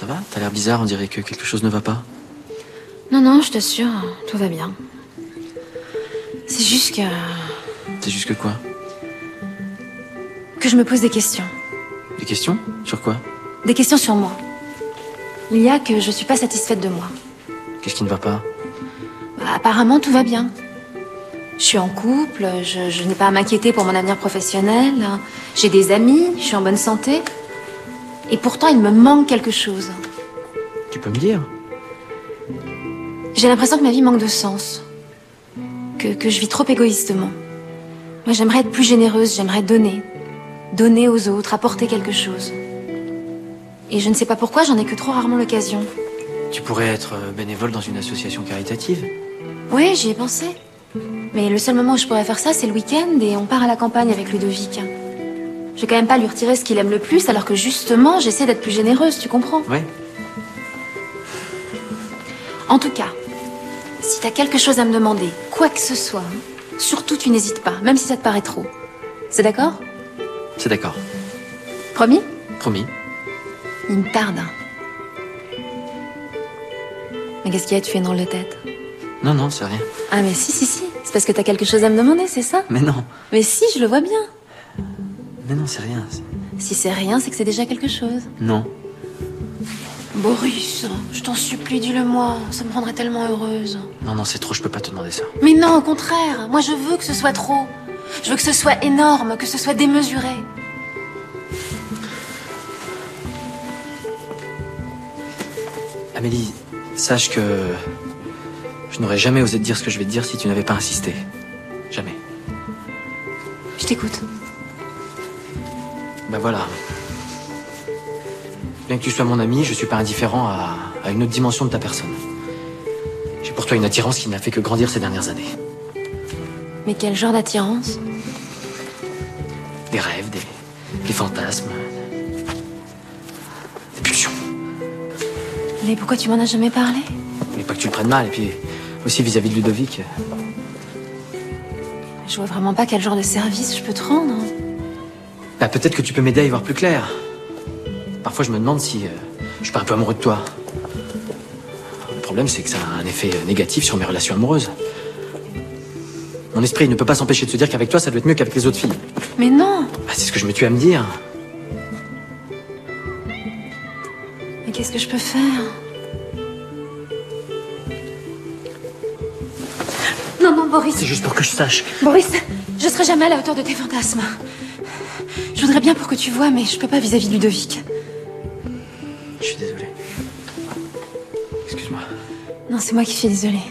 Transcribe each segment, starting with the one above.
Ça va T'as l'air bizarre, on dirait que quelque chose ne va pas. Non, non, je t'assure, tout va bien. C'est juste que. C'est juste que quoi? Que je me pose des questions. Des questions? Sur quoi? Des questions sur moi. Il y a que je suis pas satisfaite de moi. Qu'est-ce qui ne va pas? Bah, apparemment, tout va bien. Je suis en couple, je, je n'ai pas à m'inquiéter pour mon avenir professionnel, j'ai des amis, je suis en bonne santé. Et pourtant, il me manque quelque chose. Tu peux me dire J'ai l'impression que ma vie manque de sens. Que, que je vis trop égoïstement. Moi, j'aimerais être plus généreuse, j'aimerais donner. Donner aux autres, apporter quelque chose. Et je ne sais pas pourquoi, j'en ai que trop rarement l'occasion. Tu pourrais être euh, bénévole dans une association caritative Oui, j'y ai pensé. Mais le seul moment où je pourrais faire ça, c'est le week-end et on part à la campagne avec Ludovic. Je vais quand même pas lui retirer ce qu'il aime le plus, alors que justement, j'essaie d'être plus généreuse, tu comprends? Oui. En tout cas, si t'as quelque chose à me demander, quoi que ce soit, hein, surtout tu n'hésites pas, même si ça te paraît trop. C'est d'accord? C'est d'accord. Promis? Promis. Il me tarde. Mais qu'est-ce qu'il y a Tu fais une drôle de tête? Non, non, c'est rien. Ah mais si, si, si. C'est parce que t'as quelque chose à me demander, c'est ça? Mais non. Mais si, je le vois bien. Mais non, c'est rien. Si c'est rien, c'est que c'est déjà quelque chose. Non. Boris, je t'en supplie, dis-le-moi. Ça me rendrait tellement heureuse. Non, non, c'est trop, je peux pas te demander ça. Mais non, au contraire. Moi, je veux que ce soit trop. Je veux que ce soit énorme, que ce soit démesuré. Amélie, sache que je n'aurais jamais osé te dire ce que je vais te dire si tu n'avais pas insisté. Jamais. Je t'écoute. Ben voilà. Bien que tu sois mon ami, je suis pas indifférent à, à une autre dimension de ta personne. J'ai pour toi une attirance qui n'a fait que grandir ces dernières années. Mais quel genre d'attirance? Des rêves, des, des fantasmes, des pulsions. Mais pourquoi tu m'en as jamais parlé? Mais pas que tu le prennes mal, et puis aussi vis-à-vis de Ludovic. Je vois vraiment pas quel genre de service je peux te rendre. Bah, peut-être que tu peux m'aider à y voir plus clair. Parfois, je me demande si euh, je suis pas un peu amoureux de toi. Le problème, c'est que ça a un effet euh, négatif sur mes relations amoureuses. Mon esprit ne peut pas s'empêcher de se dire qu'avec toi, ça doit être mieux qu'avec les autres filles. Mais non Bah, c'est ce que je me tue à me dire. Mais qu'est-ce que je peux faire? Non, non, Boris. C'est juste pour que je sache. Boris, je serai jamais à la hauteur de tes fantasmes. Je voudrais bien pour que tu vois, mais je peux pas vis-à-vis de Ludovic. Je suis désolé. Excuse-moi. Non, c'est moi qui suis désolée.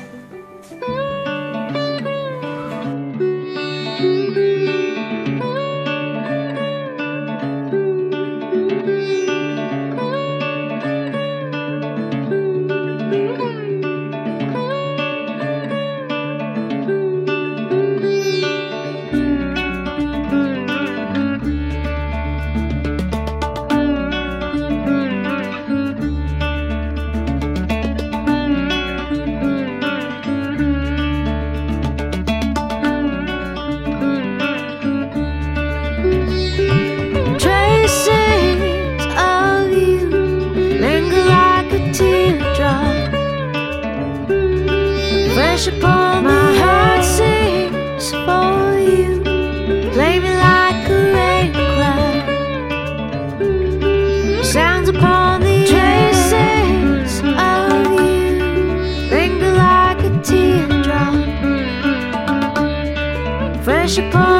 Upon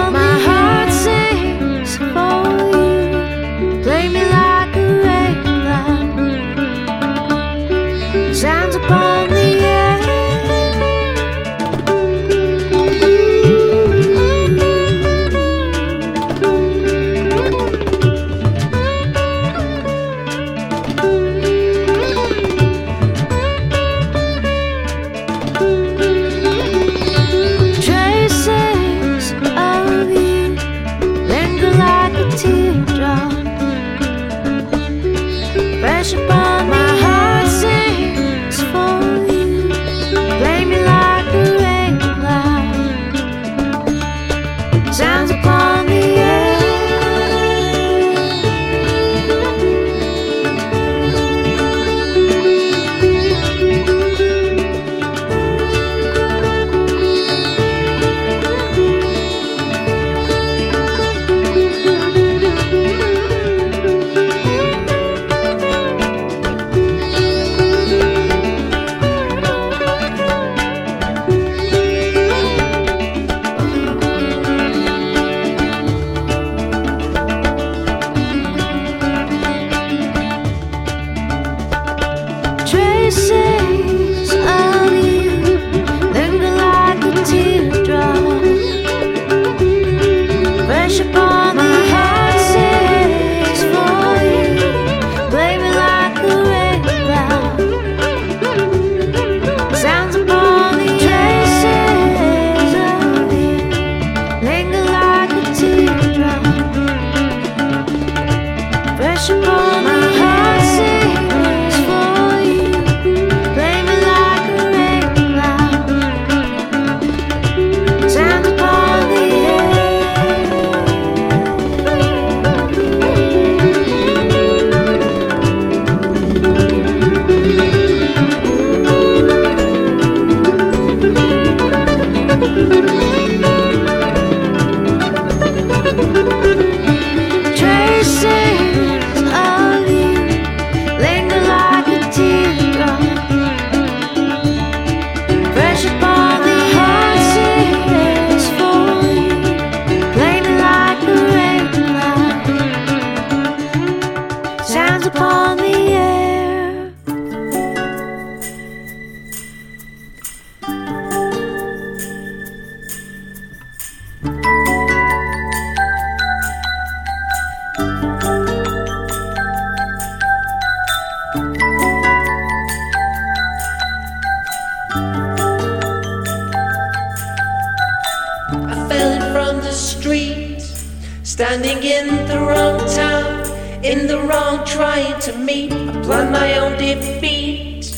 Standing in the wrong town, in the wrong trying to meet. I planned my own defeat.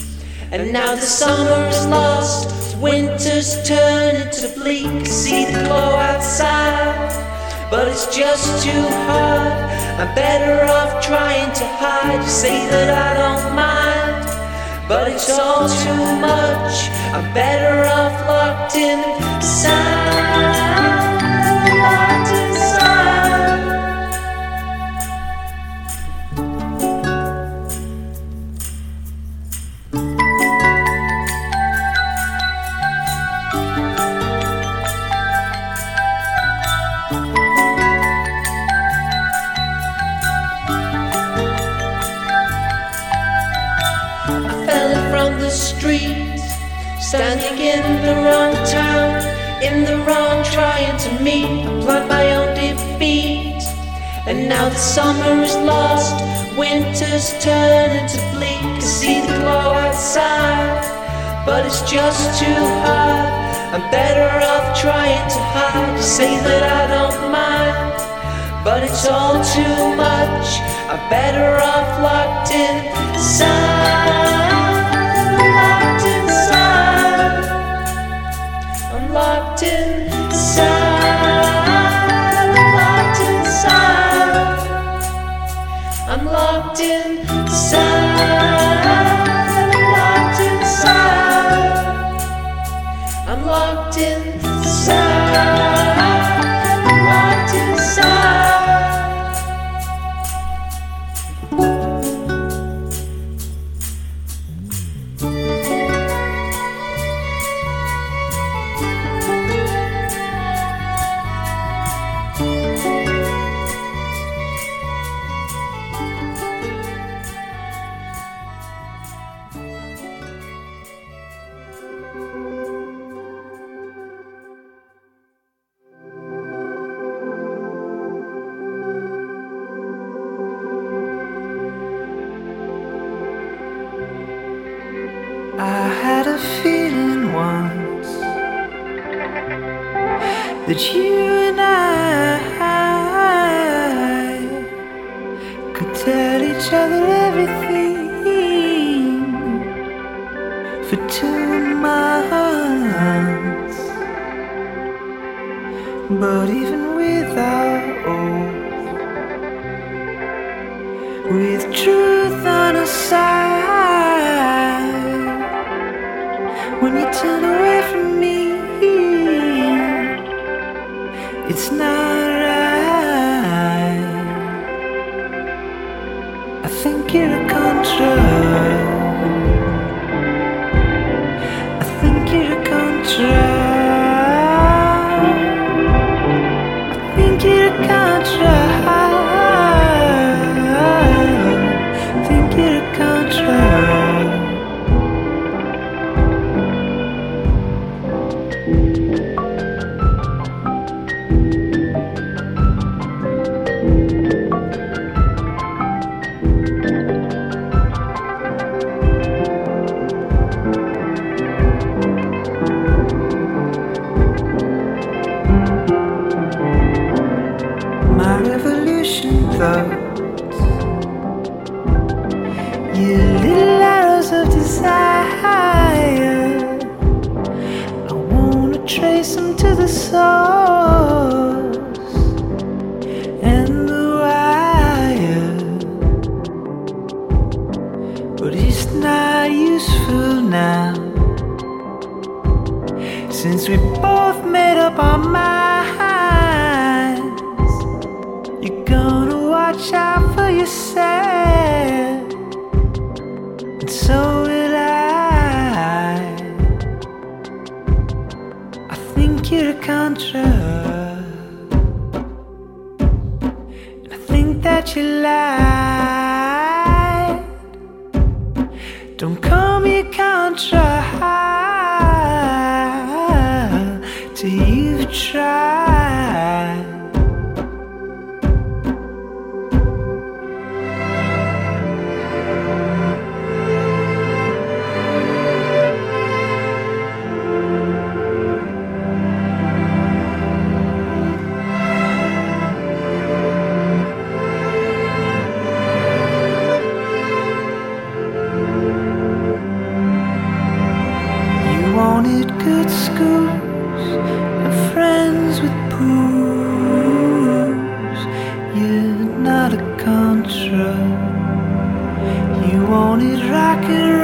And now the summer's lost, winter's turned into bleak. I see the glow outside, but it's just too hard. I'm better off trying to hide. You say that I don't mind, but it's all too much. I'm better off locked inside. In the wrong trying to meet, plot my own defeat. And now the summer is lost, winter's turning to bleak. I see the glow outside, but it's just too hard. I'm better off trying to hide. You say that I don't mind, but it's all too much. I'm better off locked inside. locked in. not a country. You wanted rock and roll.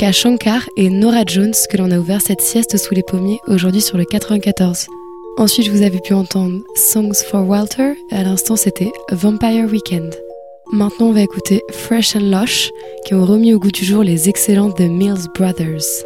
Anushka Shankar et Nora Jones que l'on a ouvert cette sieste sous les pommiers aujourd'hui sur le 94. Ensuite, vous avez pu entendre Songs for Walter à l'instant c'était Vampire Weekend. Maintenant, on va écouter Fresh and Lush qui ont remis au goût du jour les excellents The Mills Brothers.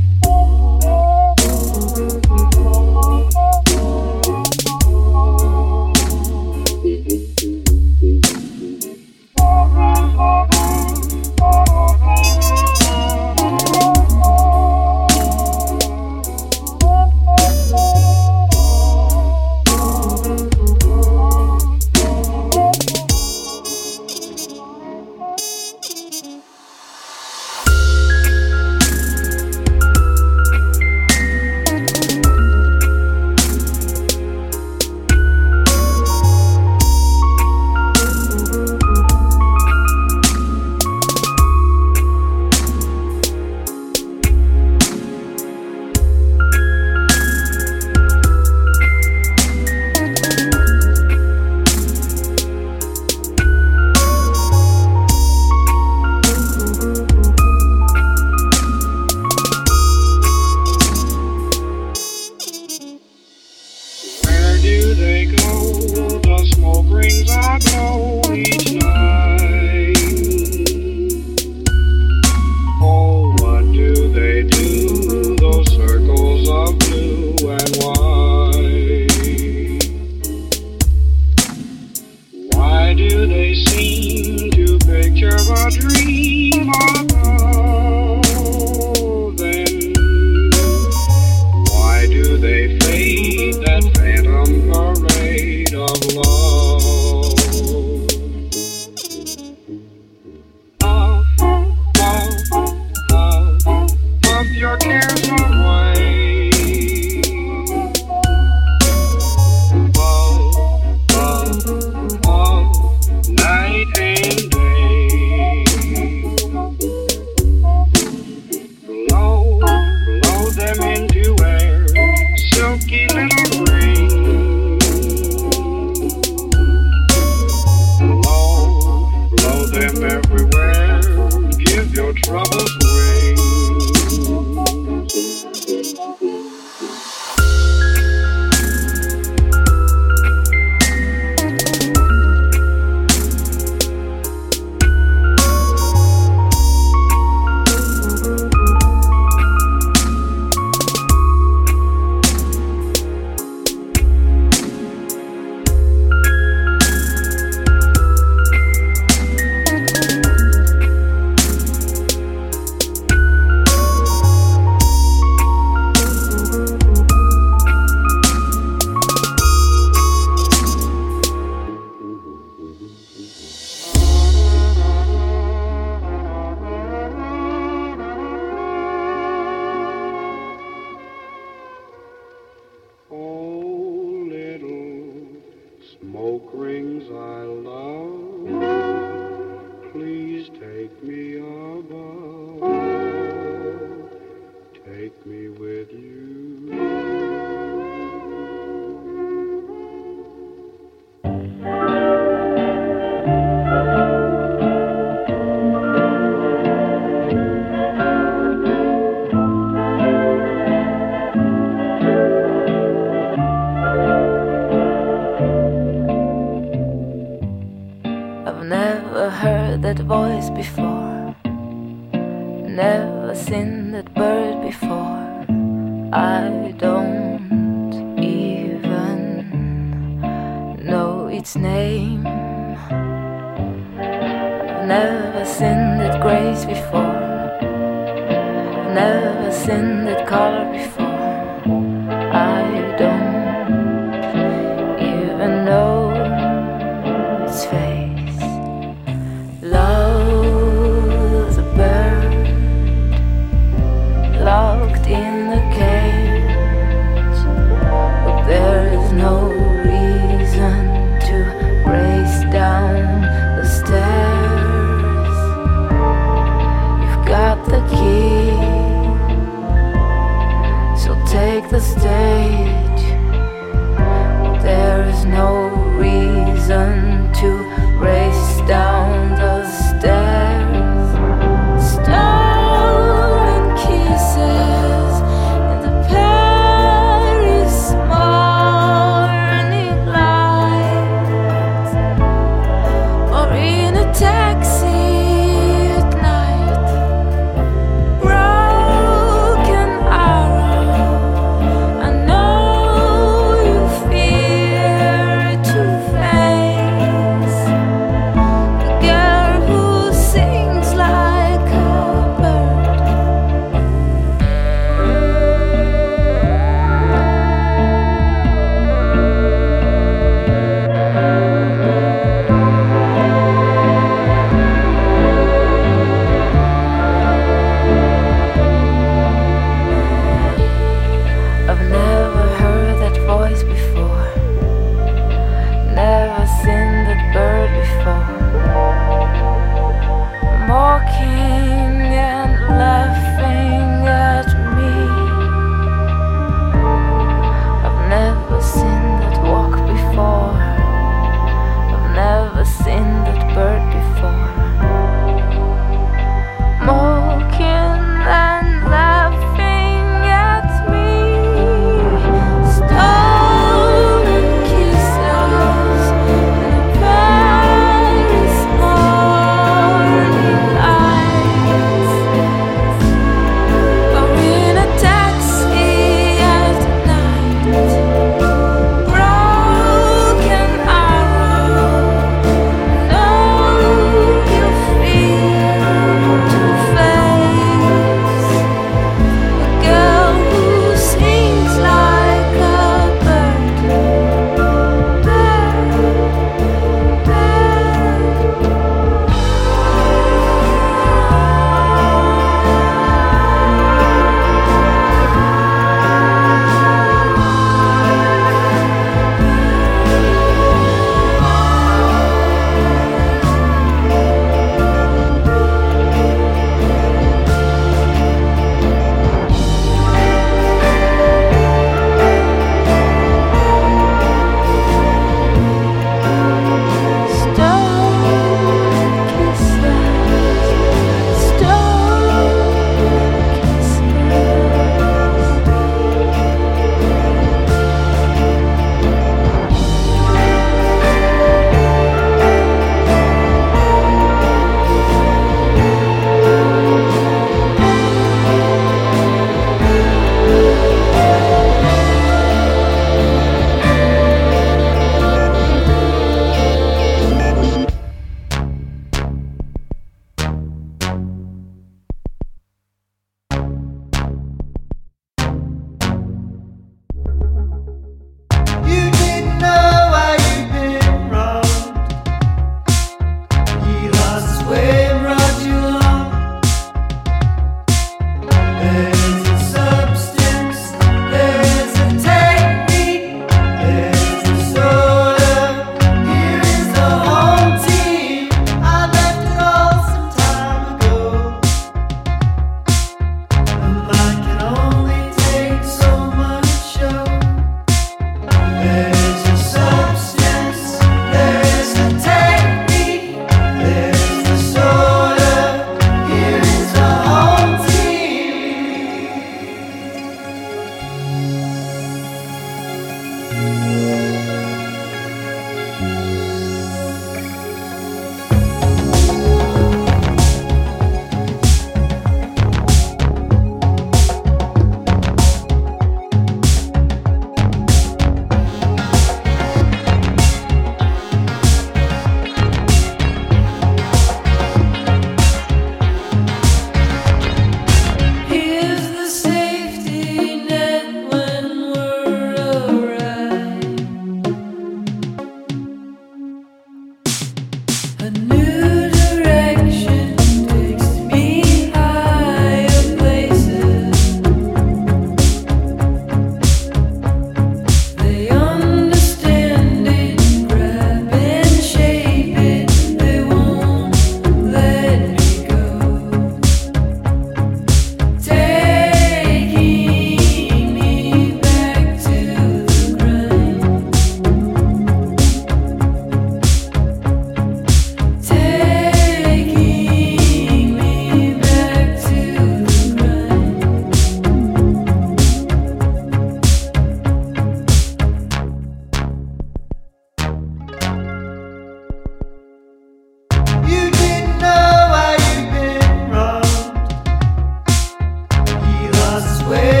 away.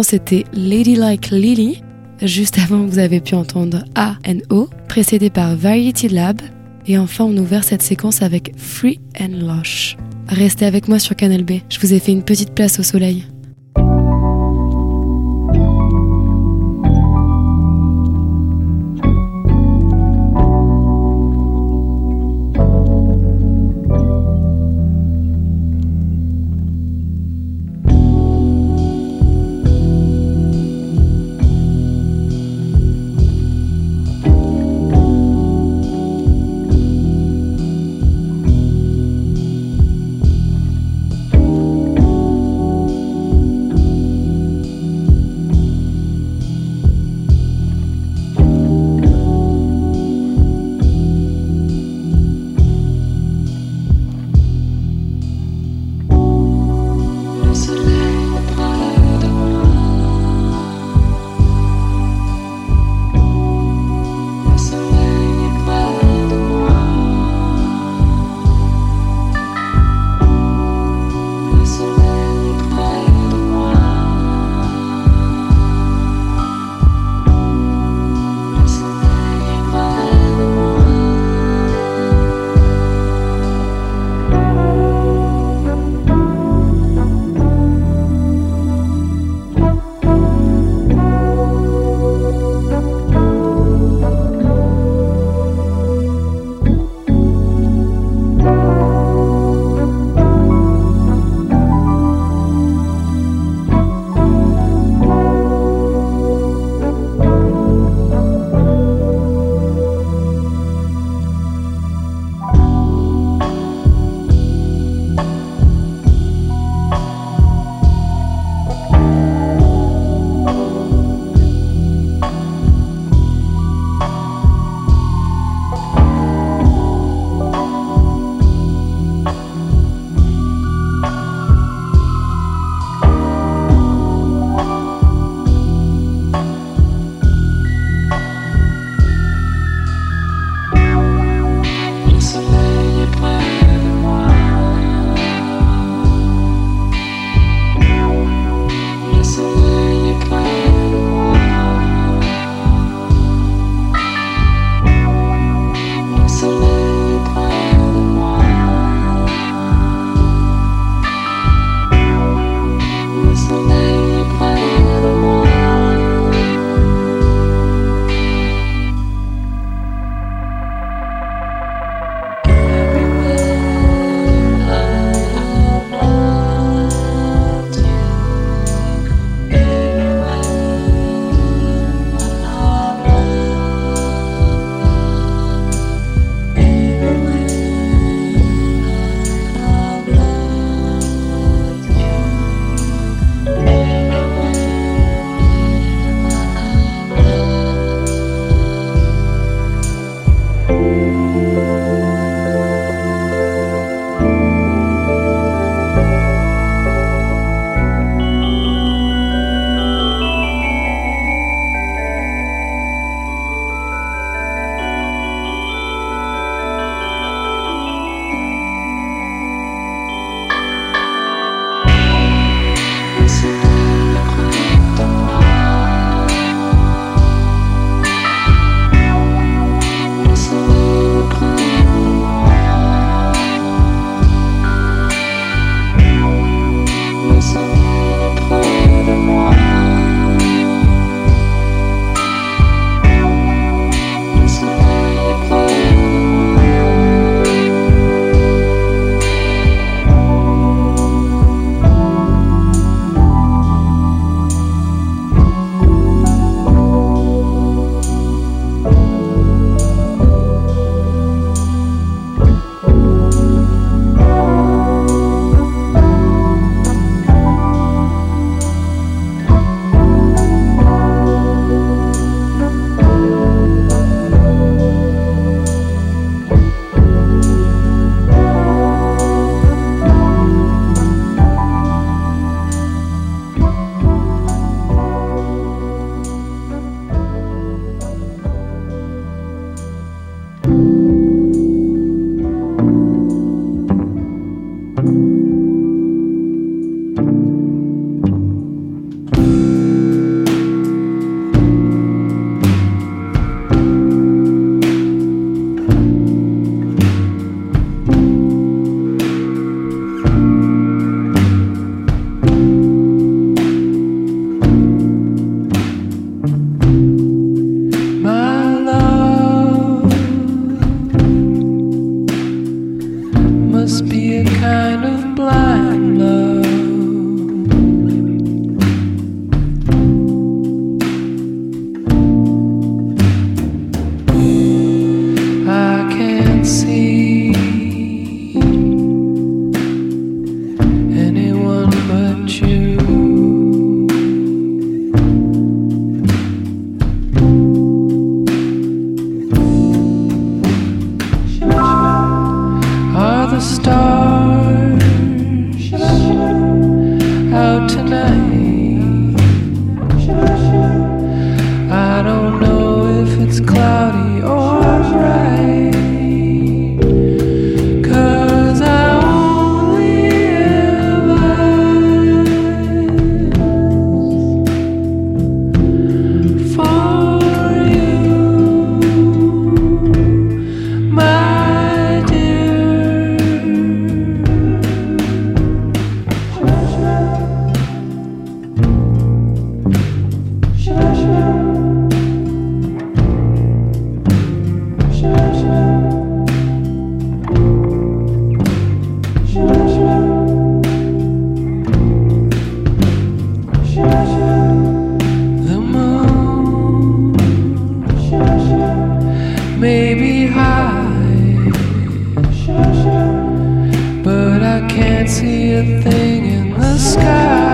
c'était Ladylike Lily. Juste avant, vous avez pu entendre A O, précédé par Variety Lab. Et enfin, on ouvre cette séquence avec Free and Lush. Restez avec moi sur Canal B, je vous ai fait une petite place au soleil. maybe high, but I can't see a thing in the sky.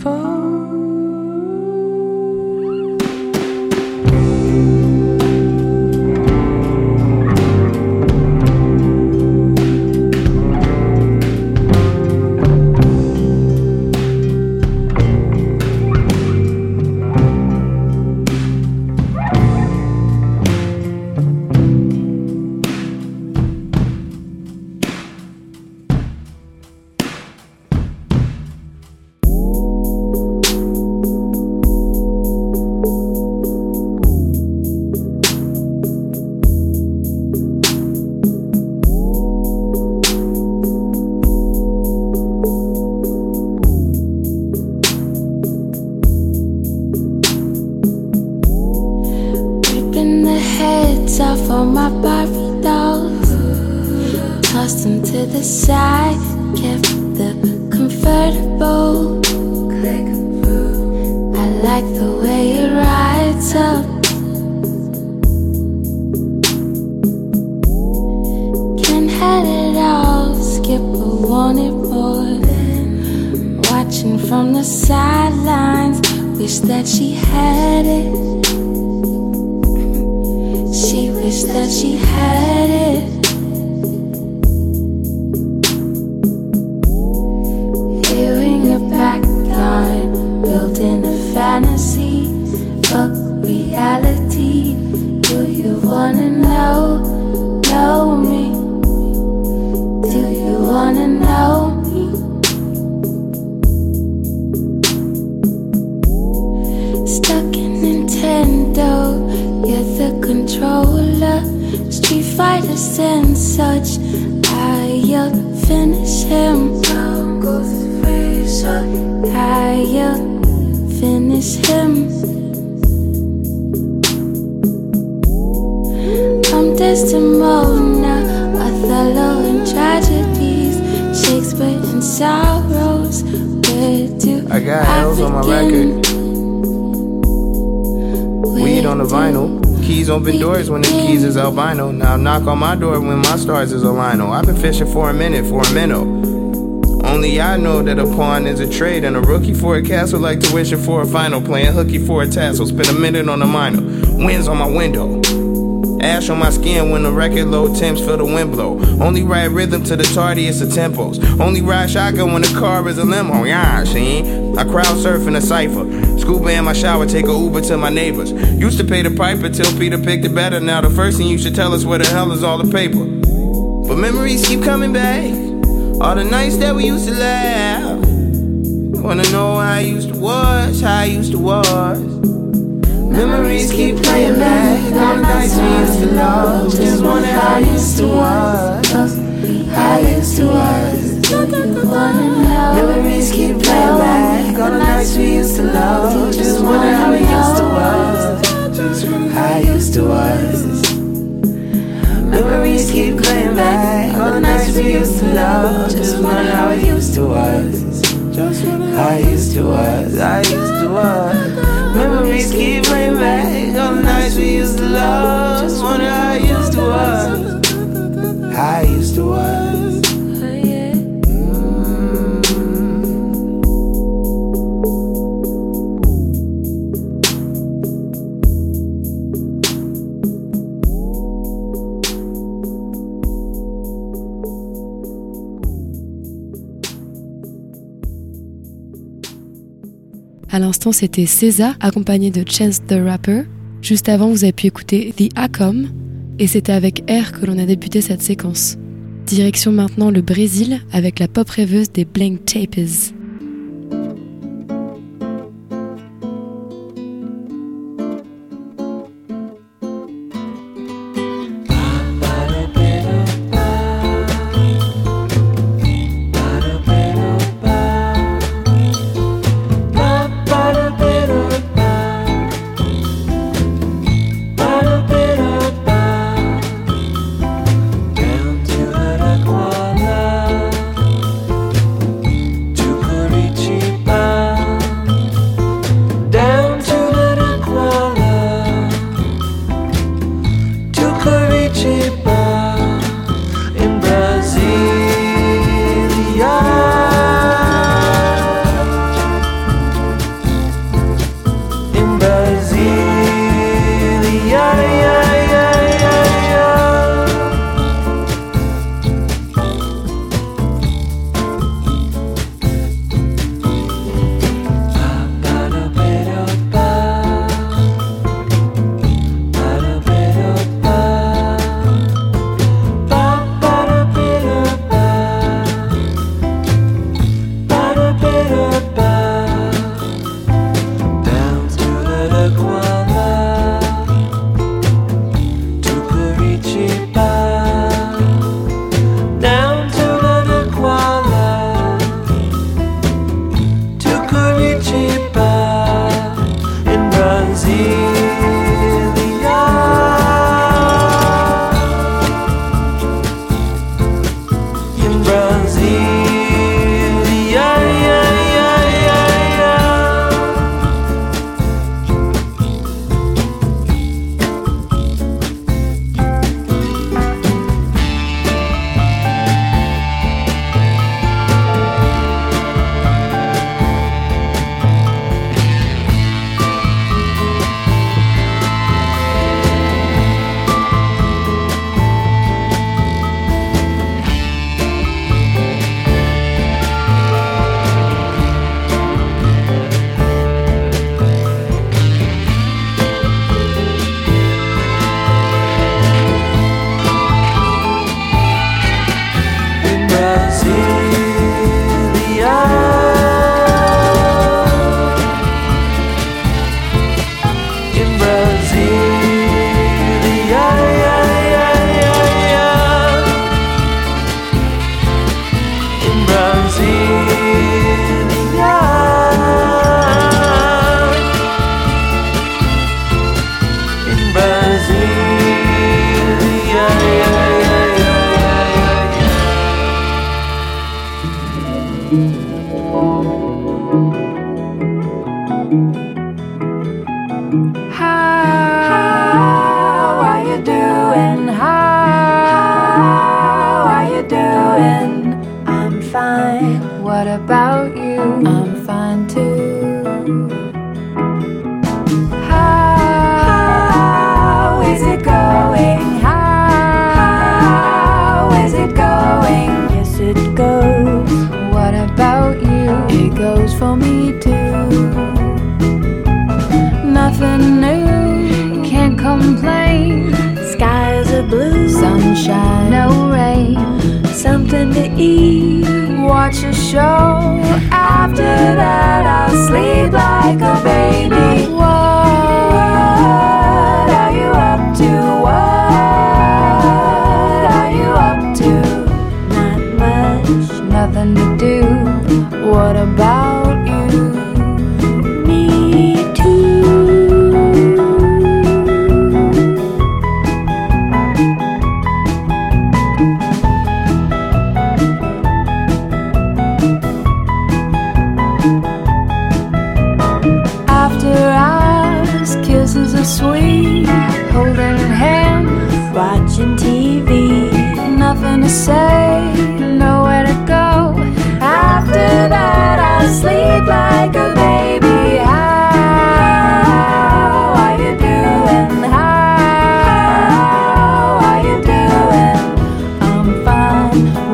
fall. Controller. Street Fighters and such. I yelled, finish him. Down goes the razor. I yelled, finish him. I'm Desdemona, Othello and tragedies, Shakespeare and sorrows. Where do I got L's on my record. Weed on the vinyl. Keys open doors when the keys is albino. Now knock on my door when my stars is a lino. I've been fishing for a minute, for a minnow. Only I know that a pawn is a trade and a rookie for a castle like tuition for a final. Playing hooky for a tassel. Spend a minute on a minor. Winds on my window. Ash on my skin when the record low temps feel the wind blow. Only ride rhythm to the tardiest of tempos. Only ride shotgun when the car is a limo. Yeah, see? I crowd surf in a cipher. Scuba in my shower, take a Uber to my neighbors. Used to pay the piper till Peter picked it better. Now the first thing you should tell us where the hell is all the paper. But memories keep coming back. All the nights that we used to laugh. Wanna know how I used to was, how I used to was. Memories keep playing back. All the nights we used to love. Just wonder how I used to was. How I used to was. Memories keep playing back. All the nights we used to love. Just wonder how we used to was. How used to was. Memories keep playing back. All the nights we used to love. Just wonder how it used to was. I used to was. I used to was. Memories keep playing back. All the nights we used to love. C'était César accompagné de Chance the Rapper. Juste avant, vous avez pu écouter The Acom et c'était avec R que l'on a débuté cette séquence. Direction maintenant le Brésil avec la pop rêveuse des Blank Tapers.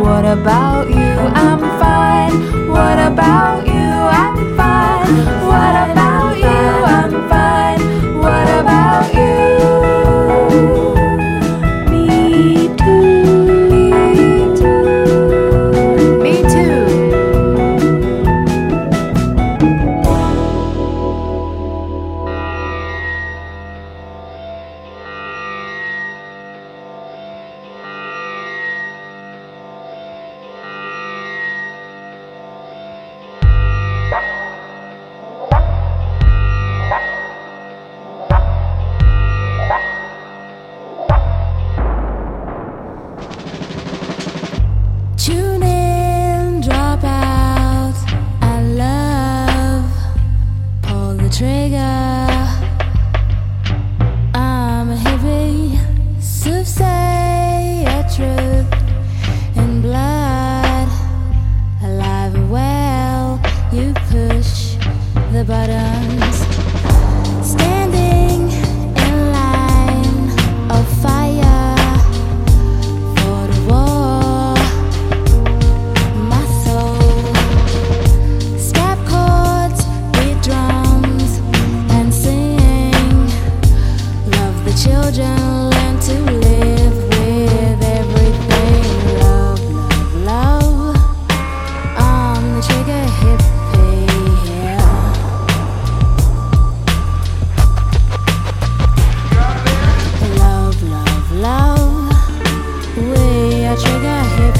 What about you? I'm fine. What about you? trigger hit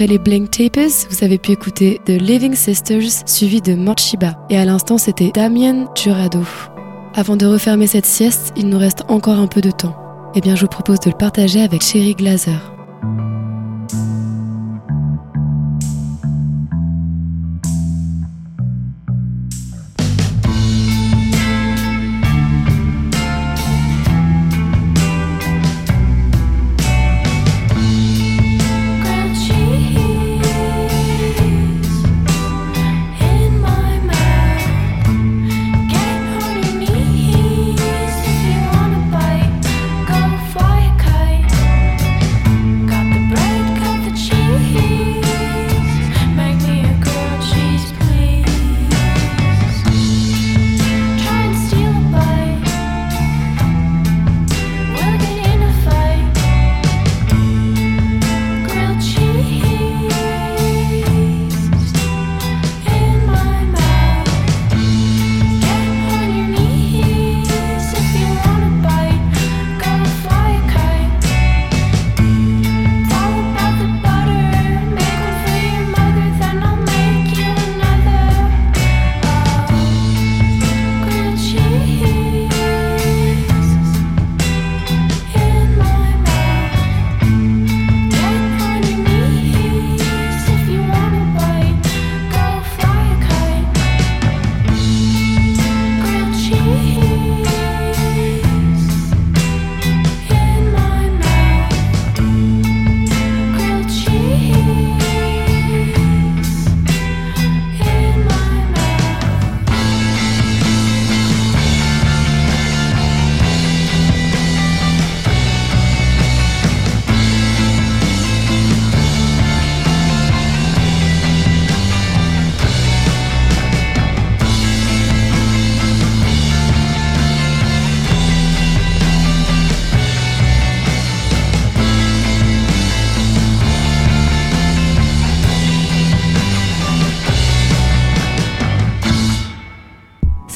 Après les Blank Tapes, vous avez pu écouter The Living Sisters suivi de Morchiba. Et à l'instant, c'était Damien Jurado. Avant de refermer cette sieste, il nous reste encore un peu de temps. Eh bien, je vous propose de le partager avec Sherry Glazer.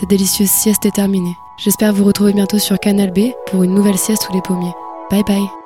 Cette délicieuse sieste est terminée. J'espère vous retrouver bientôt sur Canal B pour une nouvelle sieste sous les pommiers. Bye bye